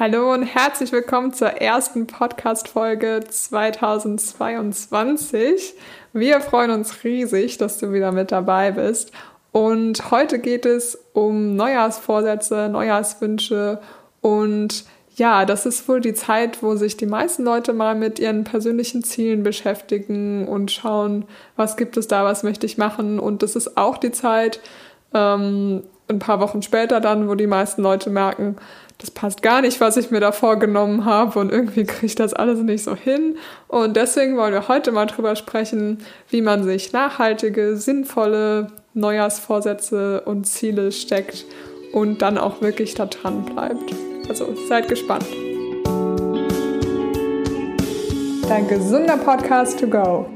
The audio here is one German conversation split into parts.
Hallo und herzlich willkommen zur ersten Podcast-Folge 2022. Wir freuen uns riesig, dass du wieder mit dabei bist. Und heute geht es um Neujahrsvorsätze, Neujahrswünsche und ja, das ist wohl die Zeit, wo sich die meisten Leute mal mit ihren persönlichen Zielen beschäftigen und schauen, was gibt es da, was möchte ich machen. Und das ist auch die Zeit, ähm, ein paar Wochen später dann, wo die meisten Leute merken, das passt gar nicht, was ich mir da vorgenommen habe und irgendwie kriege ich das alles nicht so hin. Und deswegen wollen wir heute mal drüber sprechen, wie man sich nachhaltige, sinnvolle Neujahrsvorsätze und Ziele steckt und dann auch wirklich da dran bleibt. Also seid gespannt. Dein gesunder Podcast to go.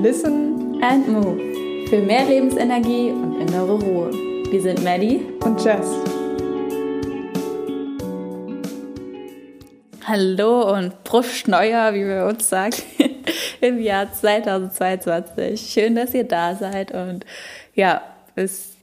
Listen and move. Für mehr Lebensenergie und innere Ruhe. Wir sind Maddie und Jess. Hallo und Prost Neuer, wie wir uns sagen, im Jahr 2022. Schön, dass ihr da seid und ja, es,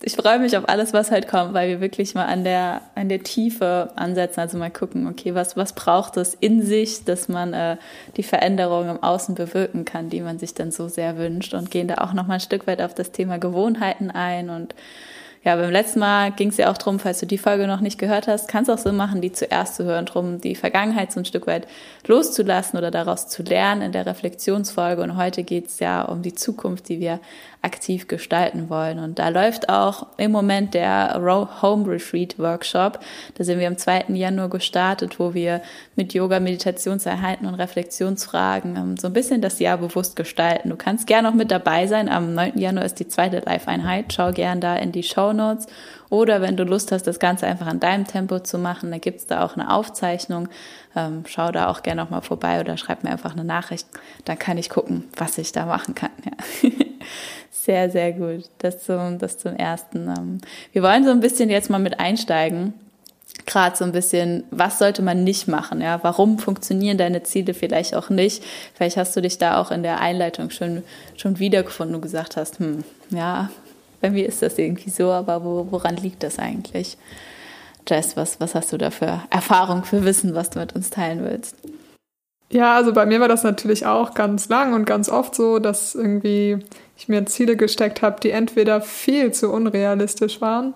ich freue mich auf alles, was halt kommt, weil wir wirklich mal an der, an der Tiefe ansetzen, also mal gucken, okay, was, was braucht es in sich, dass man äh, die Veränderung im Außen bewirken kann, die man sich dann so sehr wünscht und gehen da auch noch mal ein Stück weit auf das Thema Gewohnheiten ein und ja, beim letzten Mal ging es ja auch darum, falls du die Folge noch nicht gehört hast, kannst du auch so machen, die zuerst zu hören, drum die Vergangenheit so ein Stück weit loszulassen oder daraus zu lernen in der Reflexionsfolge. Und heute geht es ja um die Zukunft, die wir aktiv gestalten wollen. Und da läuft auch im Moment der Home Retreat Workshop. Da sind wir am 2. Januar gestartet, wo wir mit Yoga, Meditationseinheiten und Reflexionsfragen ähm, so ein bisschen das Jahr bewusst gestalten. Du kannst gerne noch mit dabei sein. Am 9. Januar ist die zweite Live-Einheit. Schau gern da in die Show Notes. Oder wenn du Lust hast, das Ganze einfach in deinem Tempo zu machen, dann gibt's da auch eine Aufzeichnung. Ähm, schau da auch gerne noch mal vorbei oder schreib mir einfach eine Nachricht. Dann kann ich gucken, was ich da machen kann. Ja. Sehr, sehr gut. Das zum, das zum ersten. Ähm, wir wollen so ein bisschen jetzt mal mit einsteigen. Gerade so ein bisschen, was sollte man nicht machen? Ja, warum funktionieren deine Ziele vielleicht auch nicht? Vielleicht hast du dich da auch in der Einleitung schon, schon wiedergefunden und gesagt hast, hm, ja, bei mir ist das irgendwie so, aber wo, woran liegt das eigentlich? Jess, was, was hast du da für Erfahrung, für Wissen, was du mit uns teilen willst? Ja, also bei mir war das natürlich auch ganz lang und ganz oft so, dass irgendwie ich mir Ziele gesteckt habe, die entweder viel zu unrealistisch waren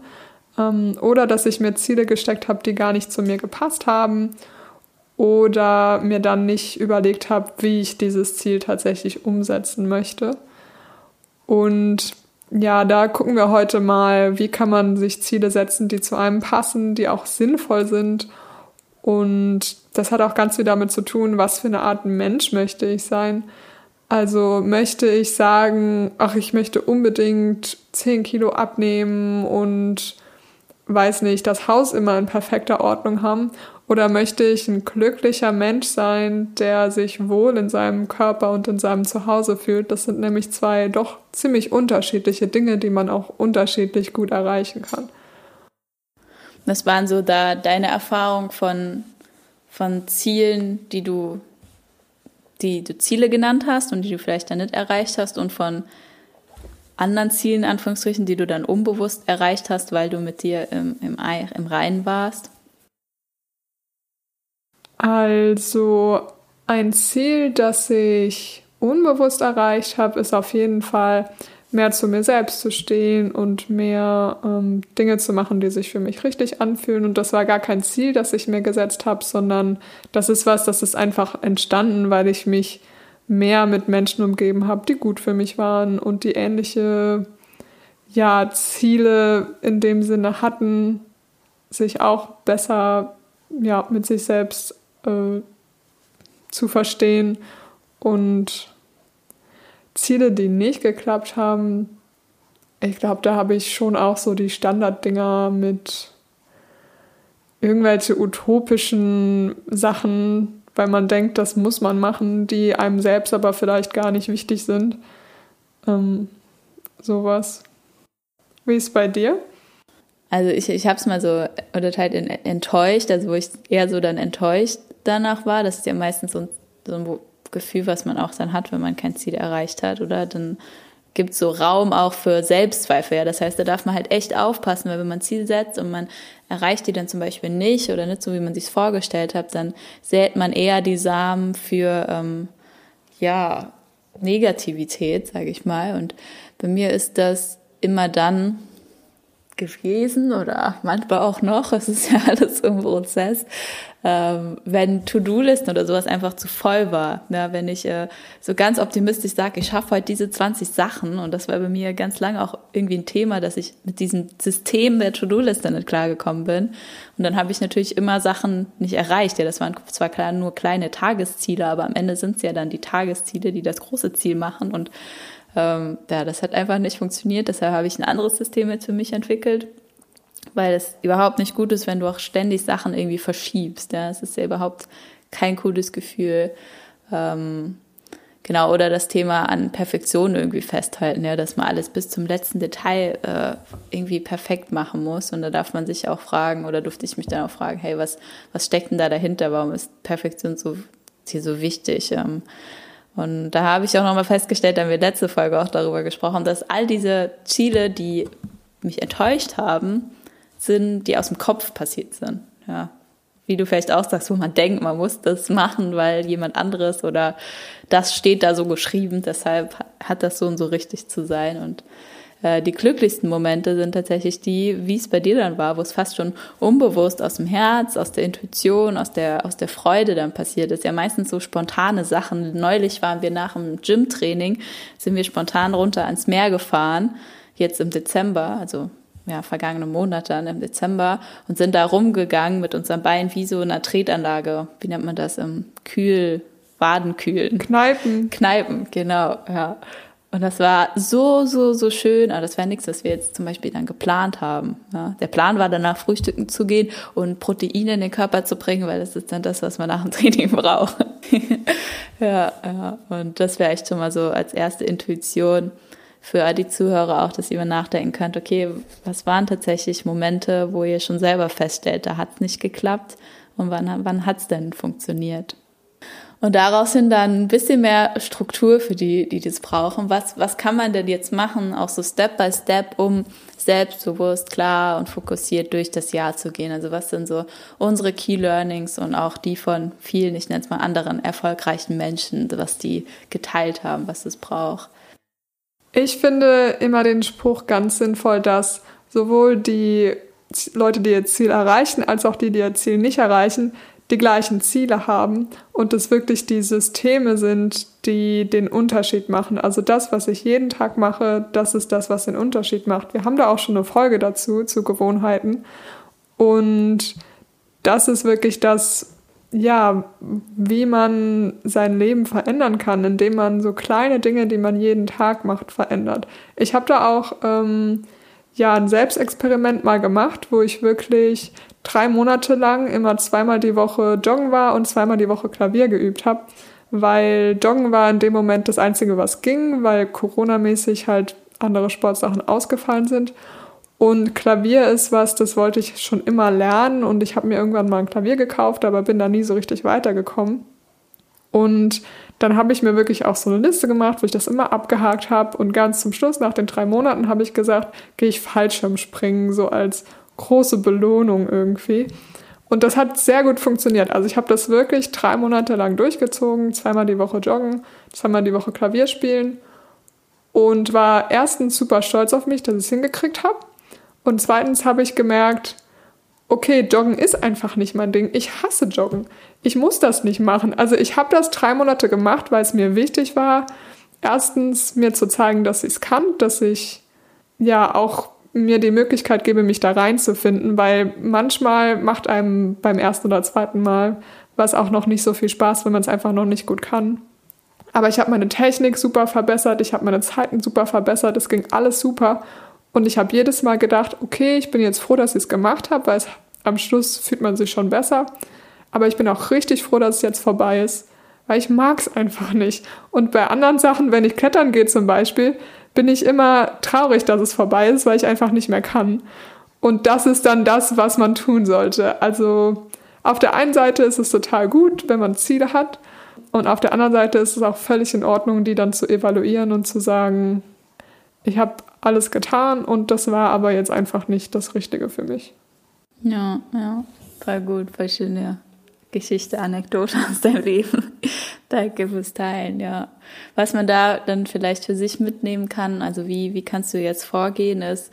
ähm, oder dass ich mir Ziele gesteckt habe, die gar nicht zu mir gepasst haben oder mir dann nicht überlegt habe, wie ich dieses Ziel tatsächlich umsetzen möchte. Und ja, da gucken wir heute mal, wie kann man sich Ziele setzen, die zu einem passen, die auch sinnvoll sind. Und das hat auch ganz viel damit zu tun, was für eine Art Mensch möchte ich sein. Also möchte ich sagen, ach, ich möchte unbedingt 10 Kilo abnehmen und weiß nicht, das Haus immer in perfekter Ordnung haben? Oder möchte ich ein glücklicher Mensch sein, der sich wohl in seinem Körper und in seinem Zuhause fühlt? Das sind nämlich zwei doch ziemlich unterschiedliche Dinge, die man auch unterschiedlich gut erreichen kann. Das waren so da deine Erfahrungen von, von Zielen, die du die du Ziele genannt hast und die du vielleicht dann nicht erreicht hast und von anderen Zielen, Anführungsstrichen, die du dann unbewusst erreicht hast, weil du mit dir im, im, im Reinen warst? Also ein Ziel, das ich unbewusst erreicht habe, ist auf jeden Fall mehr zu mir selbst zu stehen und mehr ähm, Dinge zu machen, die sich für mich richtig anfühlen. Und das war gar kein Ziel, das ich mir gesetzt habe, sondern das ist was, das ist einfach entstanden, weil ich mich mehr mit Menschen umgeben habe, die gut für mich waren und die ähnliche ja, Ziele in dem Sinne hatten, sich auch besser ja, mit sich selbst äh, zu verstehen und Ziele, die nicht geklappt haben, ich glaube, da habe ich schon auch so die Standarddinger mit irgendwelche utopischen Sachen, weil man denkt, das muss man machen, die einem selbst aber vielleicht gar nicht wichtig sind. Ähm, sowas. Wie ist es bei dir? Also ich, ich habe es mal so unterteilt in enttäuscht, also wo ich eher so dann enttäuscht danach war. Das ist ja meistens so, so ein Gefühl, was man auch dann hat, wenn man kein Ziel erreicht hat, oder? Dann gibt so Raum auch für Selbstzweifel. Ja? Das heißt, da darf man halt echt aufpassen, weil wenn man Ziel setzt und man erreicht die dann zum Beispiel nicht oder nicht so, wie man sich vorgestellt hat, dann sät man eher die Samen für ähm, ja Negativität, sage ich mal. Und bei mir ist das immer dann gewesen oder manchmal auch noch, es ist ja alles im Prozess, ähm, wenn To-Do-Listen oder sowas einfach zu voll war. Ja, wenn ich äh, so ganz optimistisch sage, ich schaffe heute diese 20 Sachen und das war bei mir ganz lange auch irgendwie ein Thema, dass ich mit diesem System der To-Do-Liste nicht klargekommen bin. Und dann habe ich natürlich immer Sachen nicht erreicht. Ja, das waren zwar klar nur kleine Tagesziele, aber am Ende sind es ja dann die Tagesziele, die das große Ziel machen und ähm, ja, das hat einfach nicht funktioniert. Deshalb habe ich ein anderes System jetzt für mich entwickelt weil es überhaupt nicht gut ist, wenn du auch ständig Sachen irgendwie verschiebst. Ja, es ist ja überhaupt kein cooles Gefühl. Ähm, genau, oder das Thema an Perfektion irgendwie festhalten, ja, dass man alles bis zum letzten Detail äh, irgendwie perfekt machen muss. Und da darf man sich auch fragen, oder durfte ich mich dann auch fragen, hey, was, was steckt denn da dahinter? Warum ist Perfektion so, hier so wichtig? Ähm, und da habe ich auch nochmal festgestellt, da haben wir letzte Folge auch darüber gesprochen, dass all diese Ziele, die mich enttäuscht haben, sind, die aus dem Kopf passiert sind. Ja. Wie du vielleicht auch sagst, wo man denkt, man muss das machen, weil jemand anderes oder das steht da so geschrieben, deshalb hat das so und so richtig zu sein. Und äh, die glücklichsten Momente sind tatsächlich die, wie es bei dir dann war, wo es fast schon unbewusst aus dem Herz, aus der Intuition, aus der, aus der Freude dann passiert ist. Ja, meistens so spontane Sachen. Neulich waren wir nach dem Gym-Training, sind wir spontan runter ans Meer gefahren, jetzt im Dezember, also ja, vergangenen Monat dann im Dezember und sind da rumgegangen mit unseren Beinen wie so einer Tretanlage. Wie nennt man das? Im Kühl, Wadenkühlen. Kneipen. Kneipen, genau, ja. Und das war so, so, so schön. Aber das wäre nichts, was wir jetzt zum Beispiel dann geplant haben. Ja. Der Plan war danach frühstücken zu gehen und Proteine in den Körper zu bringen, weil das ist dann das, was man nach dem Training braucht. ja, ja. Und das wäre echt schon mal so als erste Intuition für die Zuhörer auch, dass ihr nachdenken könnt, okay, was waren tatsächlich Momente, wo ihr schon selber feststellt, da hat es nicht geklappt und wann, wann hat es denn funktioniert? Und daraus sind dann ein bisschen mehr Struktur für die, die das brauchen. Was, was kann man denn jetzt machen, auch so Step by Step, um selbstbewusst, klar und fokussiert durch das Jahr zu gehen? Also was sind so unsere Key Learnings und auch die von vielen, ich nenne es mal anderen erfolgreichen Menschen, was die geteilt haben, was es braucht? Ich finde immer den Spruch ganz sinnvoll, dass sowohl die Leute, die ihr Ziel erreichen, als auch die, die ihr Ziel nicht erreichen, die gleichen Ziele haben und es wirklich die Systeme sind, die den Unterschied machen. Also das, was ich jeden Tag mache, das ist das, was den Unterschied macht. Wir haben da auch schon eine Folge dazu, zu Gewohnheiten. Und das ist wirklich das, ja, wie man sein Leben verändern kann, indem man so kleine Dinge, die man jeden Tag macht, verändert. Ich habe da auch ähm, ja ein Selbstexperiment mal gemacht, wo ich wirklich drei Monate lang immer zweimal die Woche joggen war und zweimal die Woche Klavier geübt habe, weil joggen war in dem Moment das Einzige, was ging, weil Corona-mäßig halt andere Sportsachen ausgefallen sind. Und Klavier ist was, das wollte ich schon immer lernen und ich habe mir irgendwann mal ein Klavier gekauft, aber bin da nie so richtig weitergekommen. Und dann habe ich mir wirklich auch so eine Liste gemacht, wo ich das immer abgehakt habe und ganz zum Schluss, nach den drei Monaten, habe ich gesagt, gehe ich Fallschirmspringen, so als große Belohnung irgendwie. Und das hat sehr gut funktioniert. Also ich habe das wirklich drei Monate lang durchgezogen, zweimal die Woche joggen, zweimal die Woche Klavier spielen und war erstens super stolz auf mich, dass ich es hingekriegt habe. Und zweitens habe ich gemerkt, okay, Joggen ist einfach nicht mein Ding. Ich hasse Joggen. Ich muss das nicht machen. Also ich habe das drei Monate gemacht, weil es mir wichtig war, erstens mir zu zeigen, dass ich es kann, dass ich ja auch mir die Möglichkeit gebe, mich da reinzufinden, weil manchmal macht einem beim ersten oder zweiten Mal was auch noch nicht so viel Spaß, wenn man es einfach noch nicht gut kann. Aber ich habe meine Technik super verbessert, ich habe meine Zeiten super verbessert, es ging alles super und ich habe jedes Mal gedacht, okay, ich bin jetzt froh, dass ich es gemacht habe, weil es, am Schluss fühlt man sich schon besser. Aber ich bin auch richtig froh, dass es jetzt vorbei ist, weil ich mag es einfach nicht. Und bei anderen Sachen, wenn ich klettern gehe zum Beispiel, bin ich immer traurig, dass es vorbei ist, weil ich einfach nicht mehr kann. Und das ist dann das, was man tun sollte. Also auf der einen Seite ist es total gut, wenn man Ziele hat. Und auf der anderen Seite ist es auch völlig in Ordnung, die dann zu evaluieren und zu sagen, ich habe alles getan und das war aber jetzt einfach nicht das Richtige für mich. Ja, ja, voll gut, voll schöne Geschichte, Anekdote aus deinem Leben. Danke fürs Teilen, ja. Was man da dann vielleicht für sich mitnehmen kann, also wie, wie kannst du jetzt vorgehen, ist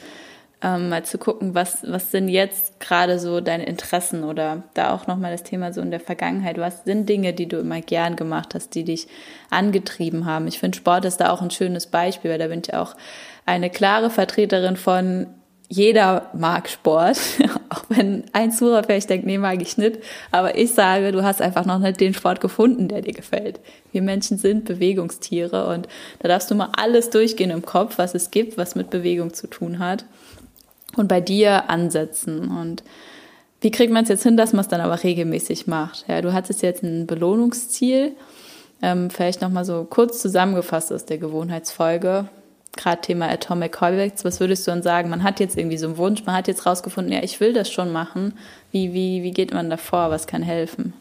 ähm, mal zu gucken, was, was sind jetzt gerade so deine Interessen oder da auch nochmal das Thema so in der Vergangenheit, was sind Dinge, die du immer gern gemacht hast, die dich angetrieben haben. Ich finde, Sport ist da auch ein schönes Beispiel, weil da bin ich auch eine klare Vertreterin von, jeder mag Sport, auch wenn ein Zuhörer vielleicht denkt, nee, mag ich nicht. Aber ich sage, du hast einfach noch nicht den Sport gefunden, der dir gefällt. Wir Menschen sind Bewegungstiere und da darfst du mal alles durchgehen im Kopf, was es gibt, was mit Bewegung zu tun hat. Und bei dir ansetzen. Und wie kriegt man es jetzt hin, dass man es dann aber regelmäßig macht? Ja, du hattest jetzt ein Belohnungsziel. Ähm, vielleicht nochmal so kurz zusammengefasst aus der Gewohnheitsfolge gerade Thema Atomic Habits, was würdest du dann sagen? Man hat jetzt irgendwie so einen Wunsch, man hat jetzt rausgefunden, ja, ich will das schon machen. Wie, wie, wie geht man da vor? Was kann helfen?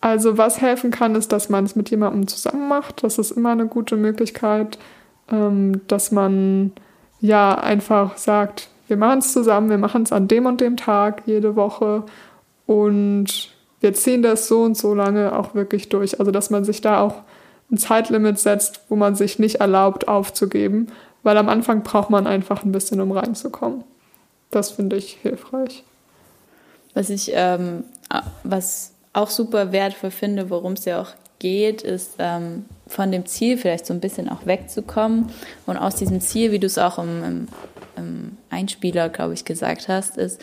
Also was helfen kann, ist, dass man es mit jemandem zusammen macht. Das ist immer eine gute Möglichkeit, ähm, dass man ja einfach sagt, wir machen es zusammen, wir machen es an dem und dem Tag jede Woche und wir ziehen das so und so lange auch wirklich durch. Also dass man sich da auch ein Zeitlimit setzt, wo man sich nicht erlaubt aufzugeben, weil am Anfang braucht man einfach ein bisschen, um reinzukommen. Das finde ich hilfreich. Was ich, ähm, was auch super wertvoll finde, worum es ja auch geht, ist ähm, von dem Ziel vielleicht so ein bisschen auch wegzukommen und aus diesem Ziel, wie du es auch im, im, im Einspieler, glaube ich, gesagt hast, ist,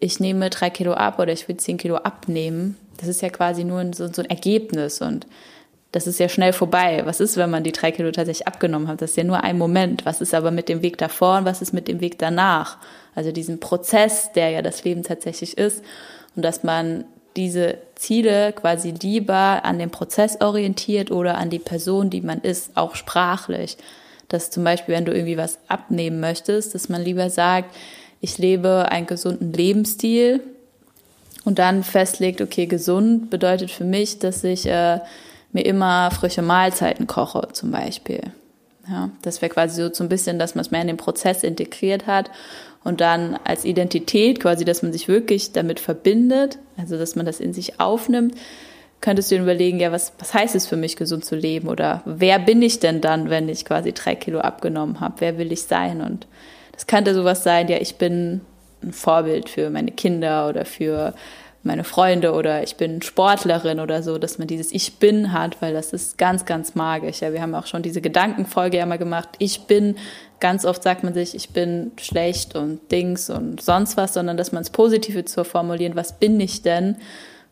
ich nehme drei Kilo ab oder ich will zehn Kilo abnehmen. Das ist ja quasi nur so, so ein Ergebnis und das ist ja schnell vorbei. Was ist, wenn man die drei Kilo tatsächlich abgenommen hat? Das ist ja nur ein Moment. Was ist aber mit dem Weg davor und was ist mit dem Weg danach? Also diesen Prozess, der ja das Leben tatsächlich ist. Und dass man diese Ziele quasi lieber an den Prozess orientiert oder an die Person, die man ist, auch sprachlich. Dass zum Beispiel, wenn du irgendwie was abnehmen möchtest, dass man lieber sagt, ich lebe einen gesunden Lebensstil und dann festlegt, okay, gesund bedeutet für mich, dass ich äh, mir immer frische Mahlzeiten koche zum Beispiel. Ja, das wäre quasi so, so ein bisschen, dass man es mehr in den Prozess integriert hat und dann als Identität quasi, dass man sich wirklich damit verbindet, also dass man das in sich aufnimmt, könntest du dir überlegen, ja, was, was heißt es für mich, gesund zu leben oder wer bin ich denn dann, wenn ich quasi drei Kilo abgenommen habe, wer will ich sein und das könnte sowas sein, ja, ich bin ein Vorbild für meine Kinder oder für meine Freunde oder ich bin Sportlerin oder so, dass man dieses Ich bin hat, weil das ist ganz, ganz magisch. Ja, wir haben auch schon diese Gedankenfolge ja mal gemacht. Ich bin, ganz oft sagt man sich, ich bin schlecht und Dings und sonst was, sondern dass man es Positive zu formulieren. Was bin ich denn?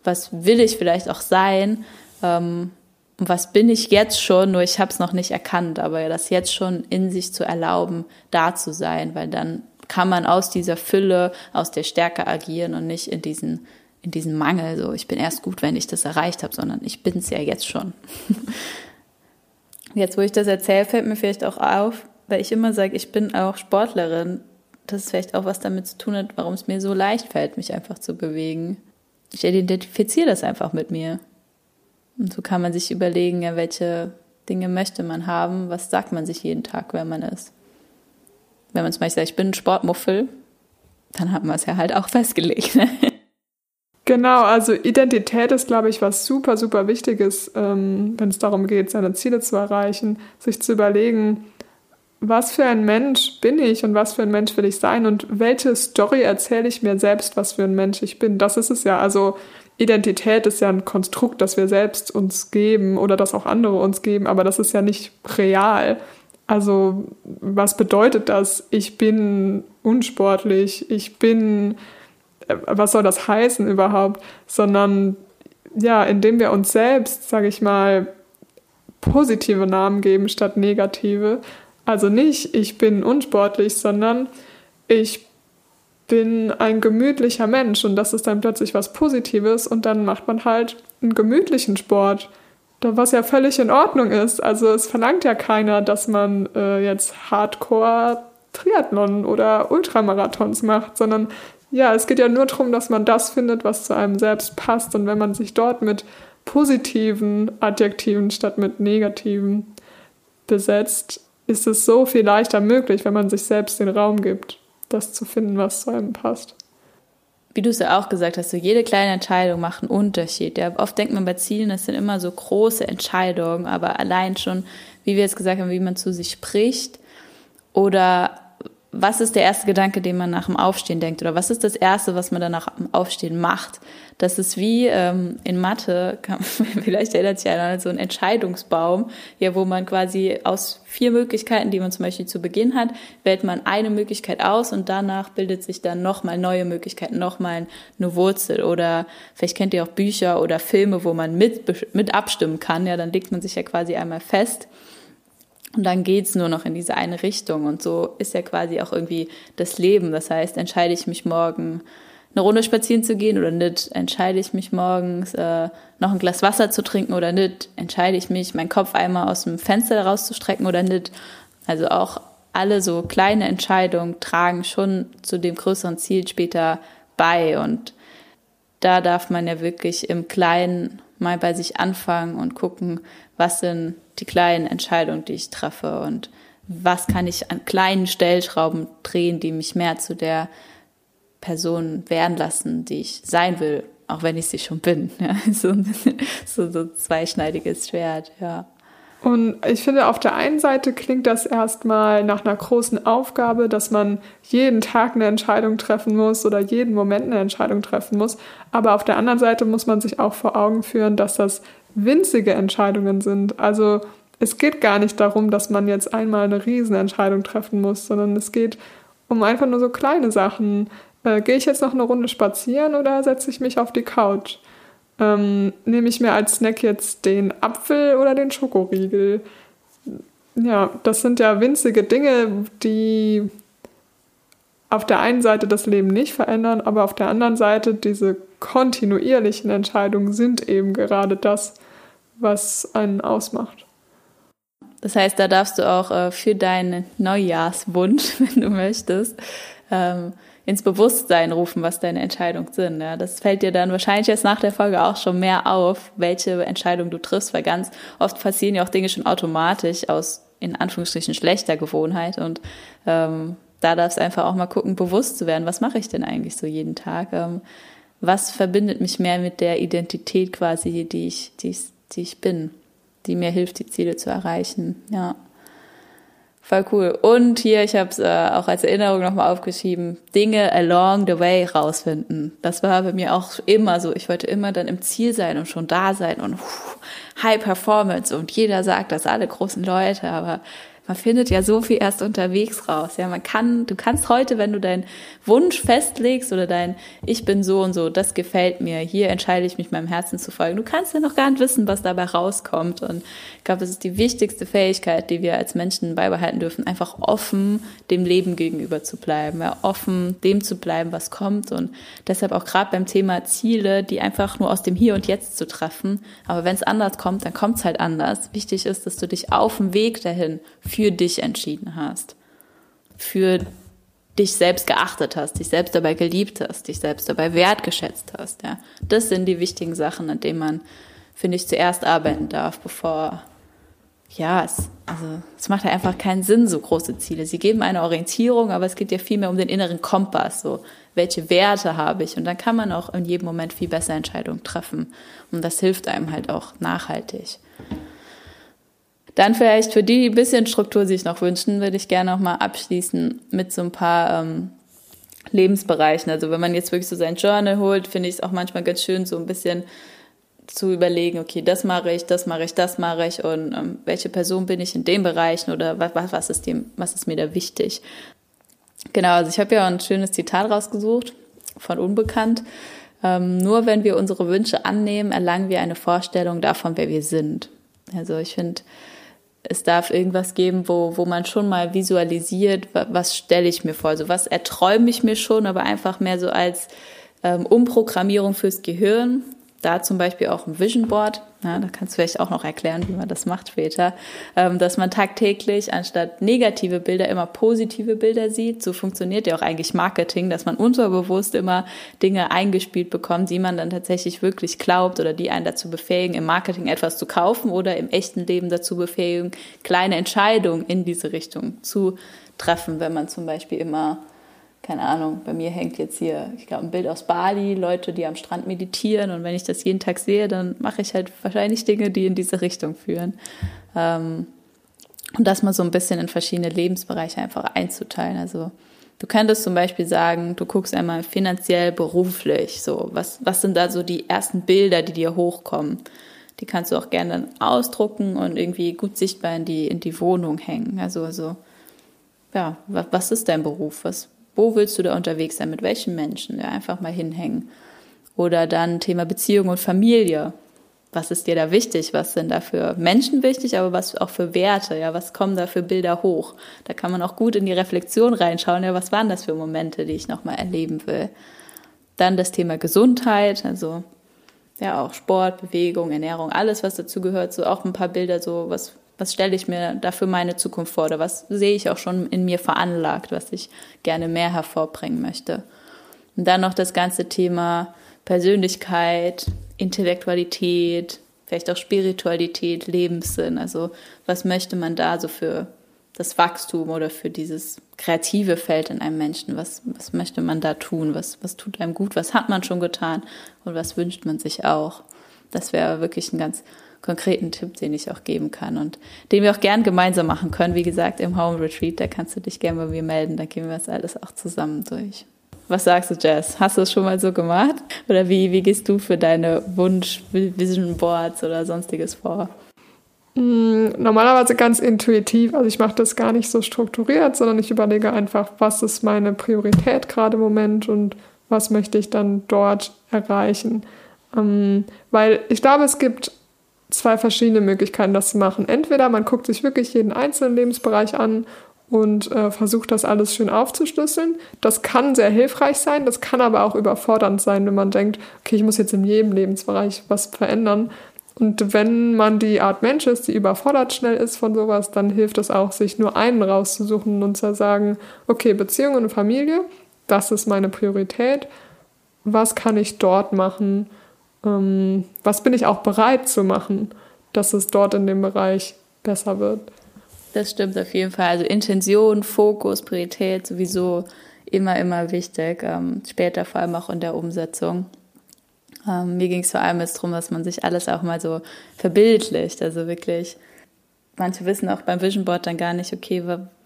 Was will ich vielleicht auch sein? Ähm, was bin ich jetzt schon? Nur ich habe es noch nicht erkannt, aber das jetzt schon in sich zu erlauben, da zu sein, weil dann kann man aus dieser Fülle, aus der Stärke agieren und nicht in diesen in diesem Mangel, so ich bin erst gut, wenn ich das erreicht habe, sondern ich bin es ja jetzt schon. jetzt, wo ich das erzähle, fällt mir vielleicht auch auf, weil ich immer sage, ich bin auch Sportlerin, dass es vielleicht auch was damit zu tun hat, warum es mir so leicht fällt, mich einfach zu bewegen. Ich identifiziere das einfach mit mir. Und so kann man sich überlegen, ja, welche Dinge möchte man haben, was sagt man sich jeden Tag, wer man ist. Wenn man zum Beispiel sagt, ich bin ein Sportmuffel, dann hat man es ja halt auch festgelegt. Ne? Genau, also Identität ist, glaube ich, was super, super Wichtiges, ähm, wenn es darum geht, seine Ziele zu erreichen, sich zu überlegen, was für ein Mensch bin ich und was für ein Mensch will ich sein und welche Story erzähle ich mir selbst, was für ein Mensch ich bin. Das ist es ja. Also Identität ist ja ein Konstrukt, das wir selbst uns geben oder das auch andere uns geben, aber das ist ja nicht real. Also was bedeutet das? Ich bin unsportlich, ich bin was soll das heißen überhaupt, sondern ja, indem wir uns selbst, sage ich mal, positive Namen geben statt negative. Also nicht, ich bin unsportlich, sondern ich bin ein gemütlicher Mensch und das ist dann plötzlich was Positives und dann macht man halt einen gemütlichen Sport, was ja völlig in Ordnung ist. Also es verlangt ja keiner, dass man äh, jetzt Hardcore Triathlon oder Ultramarathons macht, sondern ja, es geht ja nur darum, dass man das findet, was zu einem selbst passt. Und wenn man sich dort mit positiven Adjektiven statt mit negativen besetzt, ist es so viel leichter möglich, wenn man sich selbst den Raum gibt, das zu finden, was zu einem passt. Wie du es ja auch gesagt hast, so jede kleine Entscheidung macht einen Unterschied. Ja, oft denkt man bei Zielen, das sind immer so große Entscheidungen, aber allein schon, wie wir jetzt gesagt haben, wie man zu sich spricht oder was ist der erste Gedanke, den man nach dem Aufstehen denkt? Oder was ist das Erste, was man dann nach dem Aufstehen macht? Das ist wie ähm, in Mathe, kann, vielleicht erinnert sich einer an so einen Entscheidungsbaum, ja, wo man quasi aus vier Möglichkeiten, die man zum Beispiel zu Beginn hat, wählt man eine Möglichkeit aus und danach bildet sich dann nochmal neue Möglichkeiten, nochmal eine Wurzel. Oder vielleicht kennt ihr auch Bücher oder Filme, wo man mit, mit abstimmen kann. Ja, dann legt man sich ja quasi einmal fest. Und dann geht's nur noch in diese eine Richtung. Und so ist ja quasi auch irgendwie das Leben. Das heißt, entscheide ich mich morgen eine Runde spazieren zu gehen oder nicht, entscheide ich mich morgens äh, noch ein Glas Wasser zu trinken oder nicht, entscheide ich mich, meinen Kopf einmal aus dem Fenster rauszustrecken oder nicht. Also auch alle so kleine Entscheidungen tragen schon zu dem größeren Ziel später bei. Und da darf man ja wirklich im Kleinen mal bei sich anfangen und gucken, was sind die kleinen Entscheidungen, die ich treffe und was kann ich an kleinen Stellschrauben drehen, die mich mehr zu der Person werden lassen, die ich sein will, auch wenn ich sie schon bin. Ja, so, so, so zweischneidiges Schwert, ja. Und ich finde, auf der einen Seite klingt das erstmal nach einer großen Aufgabe, dass man jeden Tag eine Entscheidung treffen muss oder jeden Moment eine Entscheidung treffen muss. Aber auf der anderen Seite muss man sich auch vor Augen führen, dass das winzige Entscheidungen sind. Also es geht gar nicht darum, dass man jetzt einmal eine Riesenentscheidung treffen muss, sondern es geht um einfach nur so kleine Sachen. Äh, Gehe ich jetzt noch eine Runde spazieren oder setze ich mich auf die Couch? Ähm, nehme ich mir als Snack jetzt den Apfel oder den Schokoriegel? Ja, das sind ja winzige Dinge, die auf der einen Seite das Leben nicht verändern, aber auf der anderen Seite diese kontinuierlichen Entscheidungen sind eben gerade das, was einen ausmacht. Das heißt, da darfst du auch äh, für deinen Neujahrswunsch, wenn du möchtest, ähm, ins Bewusstsein rufen, was deine Entscheidungen sind. Ja. Das fällt dir dann wahrscheinlich jetzt nach der Folge auch schon mehr auf, welche Entscheidung du triffst, weil ganz oft passieren ja auch Dinge schon automatisch aus in Anführungsstrichen schlechter Gewohnheit und ähm, da darfst du einfach auch mal gucken, bewusst zu werden, was mache ich denn eigentlich so jeden Tag? Ähm, was verbindet mich mehr mit der Identität quasi, die ich, die ich, die ich bin, die mir hilft, die Ziele zu erreichen. Ja. Voll cool. Und hier, ich habe es äh, auch als Erinnerung nochmal aufgeschrieben, Dinge along the way rausfinden. Das war bei mir auch immer so. Ich wollte immer dann im Ziel sein und schon da sein und pff, High Performance und jeder sagt das, alle großen Leute, aber man findet ja so viel erst unterwegs raus. Ja, man kann, du kannst heute, wenn du deinen Wunsch festlegst oder dein Ich bin so und so, das gefällt mir, hier entscheide ich mich meinem Herzen zu folgen. Du kannst ja noch gar nicht wissen, was dabei rauskommt. Und ich glaube, das ist die wichtigste Fähigkeit, die wir als Menschen beibehalten dürfen, einfach offen dem Leben gegenüber zu bleiben, ja, offen dem zu bleiben, was kommt. Und deshalb auch gerade beim Thema Ziele, die einfach nur aus dem Hier und Jetzt zu treffen. Aber wenn es anders kommt, dann kommt es halt anders. Wichtig ist, dass du dich auf dem Weg dahin für dich entschieden hast, für dich selbst geachtet hast, dich selbst dabei geliebt hast, dich selbst dabei wertgeschätzt hast. Ja. Das sind die wichtigen Sachen, an denen man, finde ich, zuerst arbeiten darf, bevor, ja, es, also, es macht ja einfach keinen Sinn, so große Ziele. Sie geben eine Orientierung, aber es geht ja viel mehr um den inneren Kompass, so, welche Werte habe ich? Und dann kann man auch in jedem Moment viel besser Entscheidungen treffen. Und das hilft einem halt auch nachhaltig. Dann vielleicht für die, die ein bisschen Struktur sich noch wünschen, würde ich gerne noch mal abschließen mit so ein paar ähm, Lebensbereichen. Also wenn man jetzt wirklich so sein Journal holt, finde ich es auch manchmal ganz schön, so ein bisschen zu überlegen, okay, das mache ich, das mache ich, das mache ich und ähm, welche Person bin ich in den Bereichen oder was, was, ist dem, was ist mir da wichtig. Genau, also ich habe ja ein schönes Zitat rausgesucht von Unbekannt. Ähm, nur wenn wir unsere Wünsche annehmen, erlangen wir eine Vorstellung davon, wer wir sind. Also ich finde, es darf irgendwas geben, wo, wo man schon mal visualisiert, was stelle ich mir vor, also was erträume ich mir schon, aber einfach mehr so als ähm, Umprogrammierung fürs Gehirn, da zum Beispiel auch ein Vision Board, ja, da kannst du vielleicht auch noch erklären, wie man das macht später, ähm, dass man tagtäglich anstatt negative Bilder immer positive Bilder sieht. So funktioniert ja auch eigentlich Marketing, dass man unterbewusst immer Dinge eingespielt bekommt, die man dann tatsächlich wirklich glaubt oder die einen dazu befähigen, im Marketing etwas zu kaufen oder im echten Leben dazu befähigen, kleine Entscheidungen in diese Richtung zu treffen, wenn man zum Beispiel immer keine Ahnung, bei mir hängt jetzt hier, ich glaube, ein Bild aus Bali, Leute, die am Strand meditieren und wenn ich das jeden Tag sehe, dann mache ich halt wahrscheinlich Dinge, die in diese Richtung führen. Ähm, und das mal so ein bisschen in verschiedene Lebensbereiche einfach einzuteilen. Also du könntest zum Beispiel sagen, du guckst einmal finanziell, beruflich, so, was, was sind da so die ersten Bilder, die dir hochkommen? Die kannst du auch gerne dann ausdrucken und irgendwie gut sichtbar in die, in die Wohnung hängen. Also, also ja, was ist dein Beruf? Was, wo willst du da unterwegs sein? Mit welchen Menschen? Ja, einfach mal hinhängen. Oder dann Thema Beziehung und Familie. Was ist dir da wichtig? Was sind da für Menschen wichtig, aber was auch für Werte? Ja, was kommen da für Bilder hoch? Da kann man auch gut in die Reflexion reinschauen. Ja, was waren das für Momente, die ich nochmal erleben will? Dann das Thema Gesundheit, also ja auch Sport, Bewegung, Ernährung, alles, was dazu gehört. So auch ein paar Bilder, so was was stelle ich mir da für meine Zukunft vor oder was sehe ich auch schon in mir veranlagt, was ich gerne mehr hervorbringen möchte. Und dann noch das ganze Thema Persönlichkeit, Intellektualität, vielleicht auch Spiritualität, Lebenssinn. Also was möchte man da so für das Wachstum oder für dieses kreative Feld in einem Menschen? Was, was möchte man da tun? Was, was tut einem gut? Was hat man schon getan? Und was wünscht man sich auch? Das wäre wirklich ein ganz konkreten Tipp, den ich auch geben kann und den wir auch gern gemeinsam machen können. Wie gesagt, im Home Retreat, da kannst du dich gerne bei mir melden, da gehen wir das alles auch zusammen durch. Was sagst du, Jess? Hast du es schon mal so gemacht? Oder wie, wie gehst du für deine Wunsch-Vision Boards oder sonstiges vor? Mm, normalerweise ganz intuitiv. Also ich mache das gar nicht so strukturiert, sondern ich überlege einfach, was ist meine Priorität gerade im Moment und was möchte ich dann dort erreichen. Ähm, weil ich glaube, es gibt zwei verschiedene Möglichkeiten, das zu machen. Entweder man guckt sich wirklich jeden einzelnen Lebensbereich an und äh, versucht das alles schön aufzuschlüsseln. Das kann sehr hilfreich sein, das kann aber auch überfordernd sein, wenn man denkt, okay, ich muss jetzt in jedem Lebensbereich was verändern. Und wenn man die Art Mensch ist, die überfordert schnell ist von sowas, dann hilft es auch, sich nur einen rauszusuchen und zu sagen, okay, Beziehung und Familie, das ist meine Priorität. Was kann ich dort machen? Ähm, was bin ich auch bereit zu machen, dass es dort in dem Bereich besser wird. Das stimmt auf jeden Fall. Also Intention, Fokus, Priorität sowieso immer, immer wichtig. Ähm, später vor allem auch in der Umsetzung. Ähm, mir ging es vor allem jetzt darum, dass man sich alles auch mal so verbildlicht. Also wirklich, manche wissen auch beim Vision Board dann gar nicht, okay,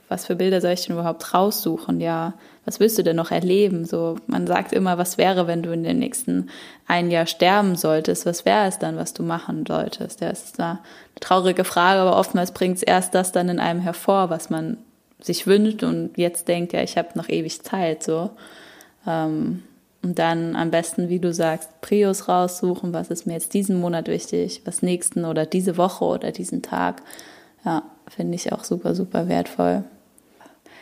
was für Bilder soll ich denn überhaupt raussuchen? Ja, was willst du denn noch erleben? So, man sagt immer, was wäre, wenn du in den nächsten ein Jahr sterben solltest? Was wäre es dann, was du machen solltest? Ja, das ist eine traurige Frage, aber oftmals bringt es erst das dann in einem hervor, was man sich wünscht und jetzt denkt, ja, ich habe noch ewig Zeit, so. Ähm, und dann am besten, wie du sagst, Prios raussuchen, was ist mir jetzt diesen Monat wichtig, was nächsten oder diese Woche oder diesen Tag. Ja, finde ich auch super, super wertvoll.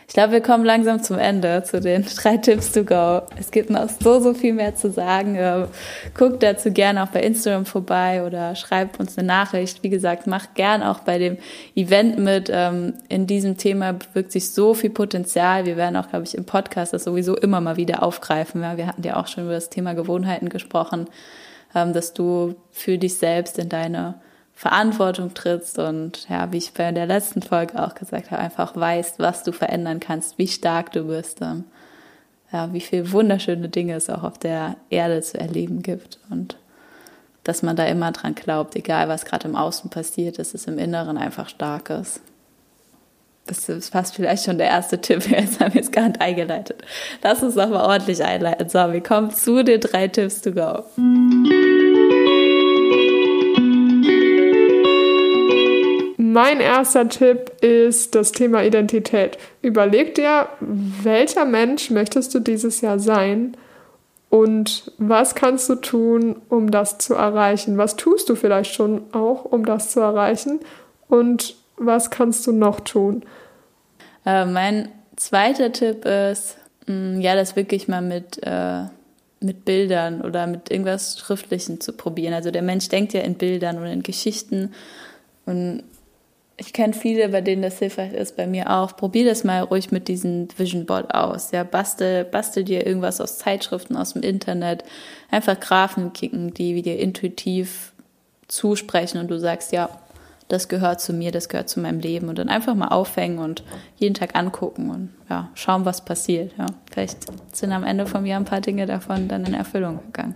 Ich glaube, wir kommen langsam zum Ende, zu den drei Tipps to go. Es gibt noch so, so viel mehr zu sagen. Ähm, guckt dazu gerne auch bei Instagram vorbei oder schreibt uns eine Nachricht. Wie gesagt, macht gern auch bei dem Event mit. Ähm, in diesem Thema bewirkt sich so viel Potenzial. Wir werden auch, glaube ich, im Podcast das sowieso immer mal wieder aufgreifen. Wir hatten ja auch schon über das Thema Gewohnheiten gesprochen, ähm, dass du für dich selbst in deine Verantwortung trittst und ja, wie ich bei der letzten Folge auch gesagt habe, einfach weißt, was du verändern kannst, wie stark du bist, ähm, ja, wie viele wunderschöne Dinge es auch auf der Erde zu erleben gibt und dass man da immer dran glaubt, egal was gerade im Außen passiert, dass es im Inneren einfach stark ist. Das ist fast vielleicht schon der erste Tipp. Jetzt haben wir es gar nicht eingeleitet. Lass uns doch mal ordentlich einleiten. So, wir kommen zu den drei Tipps to go. Mein erster Tipp ist das Thema Identität. Überleg dir, welcher Mensch möchtest du dieses Jahr sein und was kannst du tun, um das zu erreichen? Was tust du vielleicht schon auch, um das zu erreichen? Und was kannst du noch tun? Äh, mein zweiter Tipp ist, mh, mm, ja, das wirklich mal mit, äh, mit Bildern oder mit irgendwas Schriftlichen zu probieren. Also der Mensch denkt ja in Bildern und in Geschichten. Und ich kenne viele, bei denen das hilfreich ist, bei mir auch. Probier das mal ruhig mit diesem Vision Board aus. Ja, bastel, bastel dir irgendwas aus Zeitschriften, aus dem Internet. Einfach Graphen kicken, die dir intuitiv zusprechen und du sagst, ja, das gehört zu mir, das gehört zu meinem Leben und dann einfach mal aufhängen und jeden Tag angucken und ja, schauen, was passiert. Ja. Vielleicht sind am Ende vom Jahr ein paar Dinge davon dann in Erfüllung gegangen.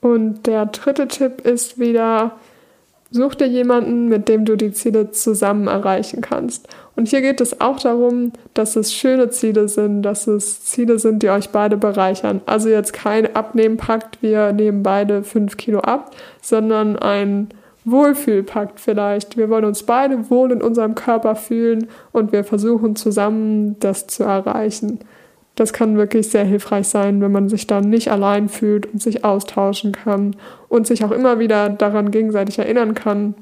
Und der dritte Tipp ist wieder, such dir jemanden, mit dem du die Ziele zusammen erreichen kannst. Und hier geht es auch darum, dass es schöne Ziele sind, dass es Ziele sind, die euch beide bereichern. Also jetzt kein Abnehmpakt, wir nehmen beide fünf Kilo ab, sondern ein Wohlfühlpakt vielleicht. Wir wollen uns beide wohl in unserem Körper fühlen und wir versuchen zusammen das zu erreichen. Das kann wirklich sehr hilfreich sein, wenn man sich dann nicht allein fühlt und sich austauschen kann und sich auch immer wieder daran gegenseitig erinnern kann,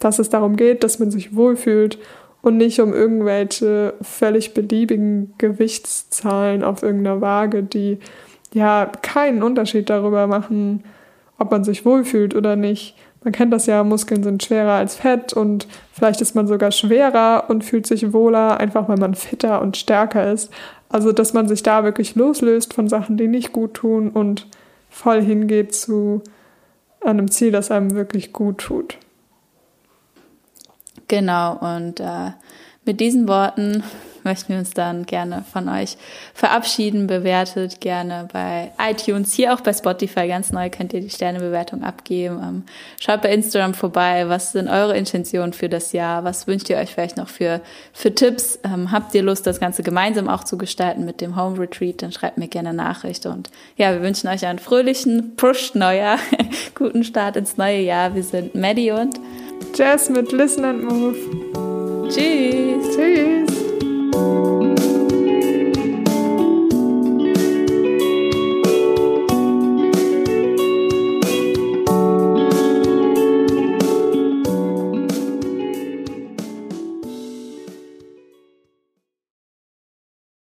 dass es darum geht, dass man sich wohlfühlt und nicht um irgendwelche völlig beliebigen Gewichtszahlen auf irgendeiner Waage, die ja keinen Unterschied darüber machen, ob man sich wohlfühlt oder nicht, man kennt das ja, Muskeln sind schwerer als Fett und vielleicht ist man sogar schwerer und fühlt sich wohler, einfach weil man fitter und stärker ist. Also, dass man sich da wirklich loslöst von Sachen, die nicht gut tun und voll hingeht zu einem Ziel, das einem wirklich gut tut. Genau, und äh, mit diesen Worten möchten wir uns dann gerne von euch verabschieden. Bewertet gerne bei iTunes, hier auch bei Spotify ganz neu könnt ihr die Sternebewertung abgeben. Ähm, schaut bei Instagram vorbei. Was sind eure Intentionen für das Jahr? Was wünscht ihr euch vielleicht noch für, für Tipps? Ähm, habt ihr Lust, das Ganze gemeinsam auch zu gestalten mit dem Home Retreat? Dann schreibt mir gerne Nachricht. Und ja, wir wünschen euch einen fröhlichen Push Neujahr, guten Start ins neue Jahr. Wir sind Maddie und Jazz mit Listen and Move. Tschüss. Tschüss. Thank you.